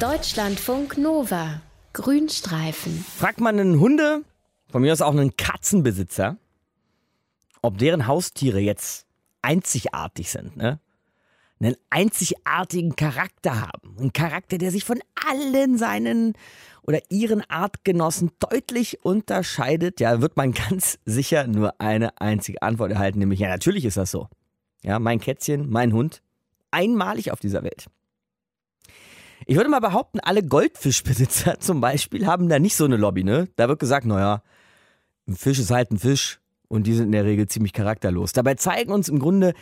Deutschlandfunk Nova. Grünstreifen. Fragt man einen Hunde, von mir aus auch einen Katzenbesitzer, ob deren Haustiere jetzt einzigartig sind, ne? Einen einzigartigen Charakter haben. Einen Charakter, der sich von allen seinen oder ihren Artgenossen deutlich unterscheidet, ja, wird man ganz sicher nur eine einzige Antwort erhalten, nämlich ja, natürlich ist das so. Ja, mein Kätzchen, mein Hund, einmalig auf dieser Welt. Ich würde mal behaupten, alle Goldfischbesitzer zum Beispiel haben da nicht so eine Lobby, ne? Da wird gesagt, naja, ein Fisch ist halt ein Fisch und die sind in der Regel ziemlich charakterlos. Dabei zeigen uns im Grunde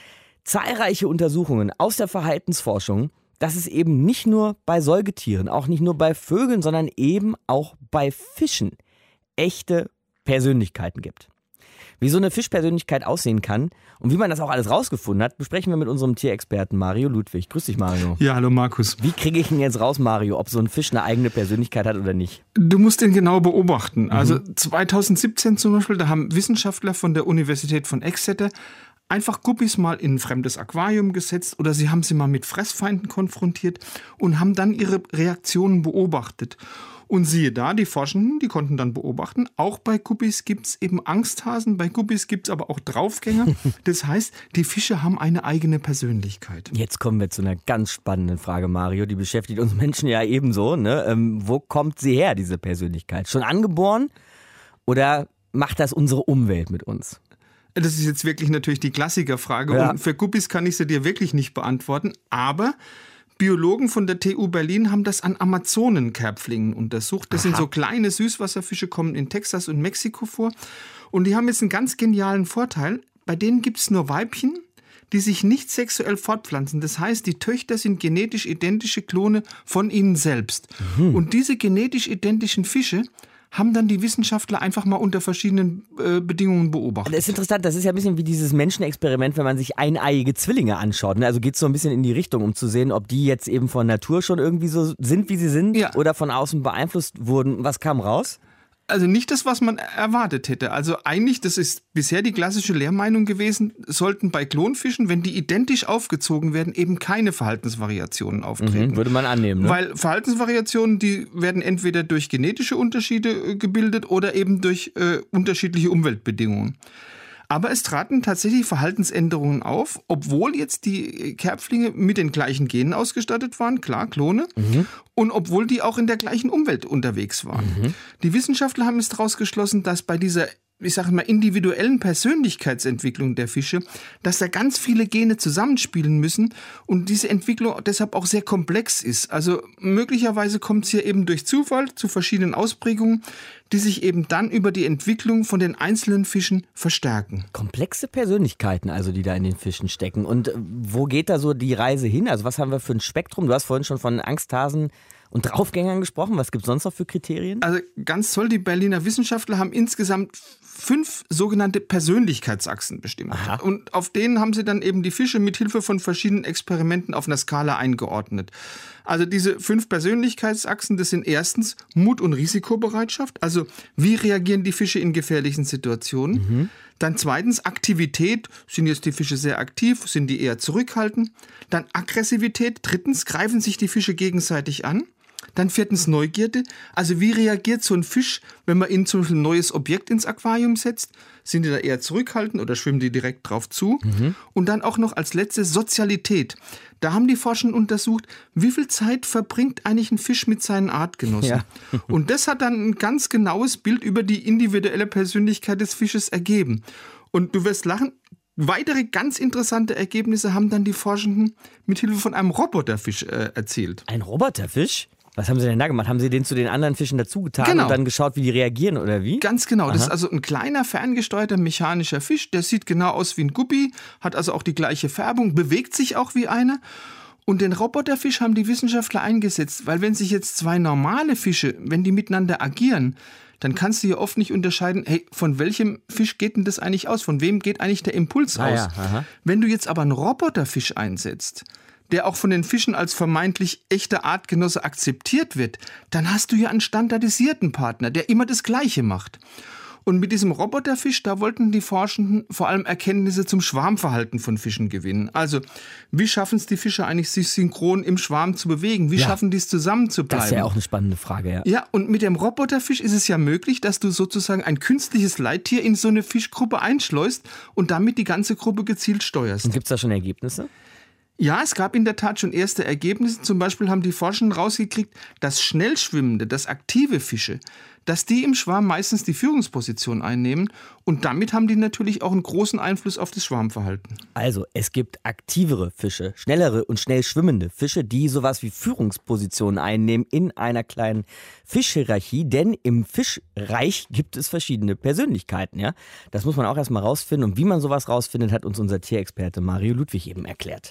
zahlreiche Untersuchungen aus der Verhaltensforschung, dass es eben nicht nur bei Säugetieren, auch nicht nur bei Vögeln, sondern eben auch bei Fischen echte Persönlichkeiten gibt. Wie so eine Fischpersönlichkeit aussehen kann und wie man das auch alles rausgefunden hat, besprechen wir mit unserem Tierexperten Mario Ludwig. Grüß dich, Mario. Ja, hallo Markus. Wie kriege ich ihn jetzt raus, Mario, ob so ein Fisch eine eigene Persönlichkeit hat oder nicht? Du musst ihn genau beobachten. Mhm. Also 2017 zum Beispiel, da haben Wissenschaftler von der Universität von Exeter einfach Guppies mal in ein fremdes Aquarium gesetzt oder sie haben sie mal mit Fressfeinden konfrontiert und haben dann ihre Reaktionen beobachtet. Und siehe da, die Forschenden, die konnten dann beobachten, auch bei Guppies gibt es eben Angsthasen, bei Guppies gibt es aber auch Draufgänger. Das heißt, die Fische haben eine eigene Persönlichkeit. Jetzt kommen wir zu einer ganz spannenden Frage, Mario. Die beschäftigt uns Menschen ja ebenso. Ne? Ähm, wo kommt sie her, diese Persönlichkeit? Schon angeboren oder macht das unsere Umwelt mit uns? Das ist jetzt wirklich natürlich die Klassikerfrage. Ja. Und für Guppies kann ich sie dir wirklich nicht beantworten. Aber Biologen von der TU Berlin haben das an Amazonenkerbflingen untersucht. Das Aha. sind so kleine Süßwasserfische, kommen in Texas und Mexiko vor. Und die haben jetzt einen ganz genialen Vorteil. Bei denen gibt es nur Weibchen, die sich nicht sexuell fortpflanzen. Das heißt, die Töchter sind genetisch identische Klone von ihnen selbst. Mhm. Und diese genetisch identischen Fische haben dann die Wissenschaftler einfach mal unter verschiedenen äh, Bedingungen beobachtet. Das ist interessant, das ist ja ein bisschen wie dieses Menschenexperiment, wenn man sich eineiige Zwillinge anschaut. Ne? Also geht es so ein bisschen in die Richtung, um zu sehen, ob die jetzt eben von Natur schon irgendwie so sind, wie sie sind ja. oder von außen beeinflusst wurden. Was kam raus? Also nicht das, was man erwartet hätte. Also eigentlich, das ist bisher die klassische Lehrmeinung gewesen, sollten bei Klonfischen, wenn die identisch aufgezogen werden, eben keine Verhaltensvariationen auftreten. Mhm, würde man annehmen. Ne? Weil Verhaltensvariationen, die werden entweder durch genetische Unterschiede äh, gebildet oder eben durch äh, unterschiedliche Umweltbedingungen. Aber es traten tatsächlich Verhaltensänderungen auf, obwohl jetzt die Kerbflinge mit den gleichen Genen ausgestattet waren, klar, Klone, mhm. und obwohl die auch in der gleichen Umwelt unterwegs waren. Mhm. Die Wissenschaftler haben es daraus geschlossen, dass bei dieser ich sage mal, individuellen Persönlichkeitsentwicklung der Fische, dass da ganz viele Gene zusammenspielen müssen und diese Entwicklung deshalb auch sehr komplex ist. Also möglicherweise kommt es hier eben durch Zufall zu verschiedenen Ausprägungen, die sich eben dann über die Entwicklung von den einzelnen Fischen verstärken. Komplexe Persönlichkeiten also, die da in den Fischen stecken. Und wo geht da so die Reise hin? Also was haben wir für ein Spektrum? Du hast vorhin schon von Angsthasen und Draufgängern gesprochen. Was gibt es sonst noch für Kriterien? Also ganz toll, die Berliner Wissenschaftler haben insgesamt fünf sogenannte Persönlichkeitsachsen bestimmt. Aha. Und auf denen haben sie dann eben die Fische mit Hilfe von verschiedenen Experimenten auf einer Skala eingeordnet. Also diese fünf Persönlichkeitsachsen, das sind erstens Mut und Risikobereitschaft. Also wie reagieren die Fische in gefährlichen Situationen? Mhm. Dann zweitens Aktivität. Sind jetzt die Fische sehr aktiv? Sind die eher zurückhaltend? Dann Aggressivität. Drittens greifen sich die Fische gegenseitig an. Dann viertens Neugierde. Also wie reagiert so ein Fisch, wenn man ihn zum Beispiel ein neues Objekt ins Aquarium setzt? Sind die da eher zurückhaltend oder schwimmen die direkt drauf zu? Mhm. Und dann auch noch als letztes Sozialität. Da haben die Forschenden untersucht, wie viel Zeit verbringt eigentlich ein Fisch mit seinen Artgenossen. Ja. Und das hat dann ein ganz genaues Bild über die individuelle Persönlichkeit des Fisches ergeben. Und du wirst lachen, Weitere ganz interessante Ergebnisse haben dann die Forschenden mit Hilfe von einem Roboterfisch äh, erzielt. Ein Roboterfisch? Was haben Sie denn da gemacht? Haben Sie den zu den anderen Fischen dazugetan genau. und dann geschaut, wie die reagieren oder wie? Ganz genau. Aha. Das ist also ein kleiner, ferngesteuerter mechanischer Fisch. Der sieht genau aus wie ein Guppi, hat also auch die gleiche Färbung, bewegt sich auch wie einer. Und den Roboterfisch haben die Wissenschaftler eingesetzt, weil wenn sich jetzt zwei normale Fische, wenn die miteinander agieren, dann kannst du ja oft nicht unterscheiden, hey, von welchem Fisch geht denn das eigentlich aus? Von wem geht eigentlich der Impuls ah, aus? Ja, wenn du jetzt aber einen Roboterfisch einsetzt, der auch von den Fischen als vermeintlich echter Artgenosse akzeptiert wird, dann hast du ja einen standardisierten Partner, der immer das Gleiche macht. Und mit diesem Roboterfisch, da wollten die Forschenden vor allem Erkenntnisse zum Schwarmverhalten von Fischen gewinnen. Also, wie schaffen es die Fische eigentlich, sich synchron im Schwarm zu bewegen? Wie Ja. schaffen die es zusammen zu bleiben? Das ist ja auch eine spannende Frage, ja. Ja, und mit dem Roboterfisch ist es ja möglich, dass du sozusagen ein künstliches Leittier in so eine Fischgruppe einschleust und damit die ganze Gruppe gezielt steuerst. Und gibt es da schon Ergebnisse? Ja, es gab in der Tat schon erste Ergebnisse. Zum Beispiel haben die Forschenden rausgekriegt, dass schnell schwimmende, dass aktive Fische, dass die im Schwarm meistens die Führungsposition einnehmen und damit haben die natürlich auch einen großen Einfluss auf das Schwarmverhalten. Also, es gibt aktivere Fische, schnellere und schnell schwimmende Fische, die sowas wie Führungspositionen einnehmen in einer kleinen Fischhierarchie, denn im Fischreich gibt es verschiedene Persönlichkeiten, ja? Das muss man auch erstmal rausfinden und wie man sowas rausfindet, hat uns unser Tierexperte Mario Ludwig eben erklärt.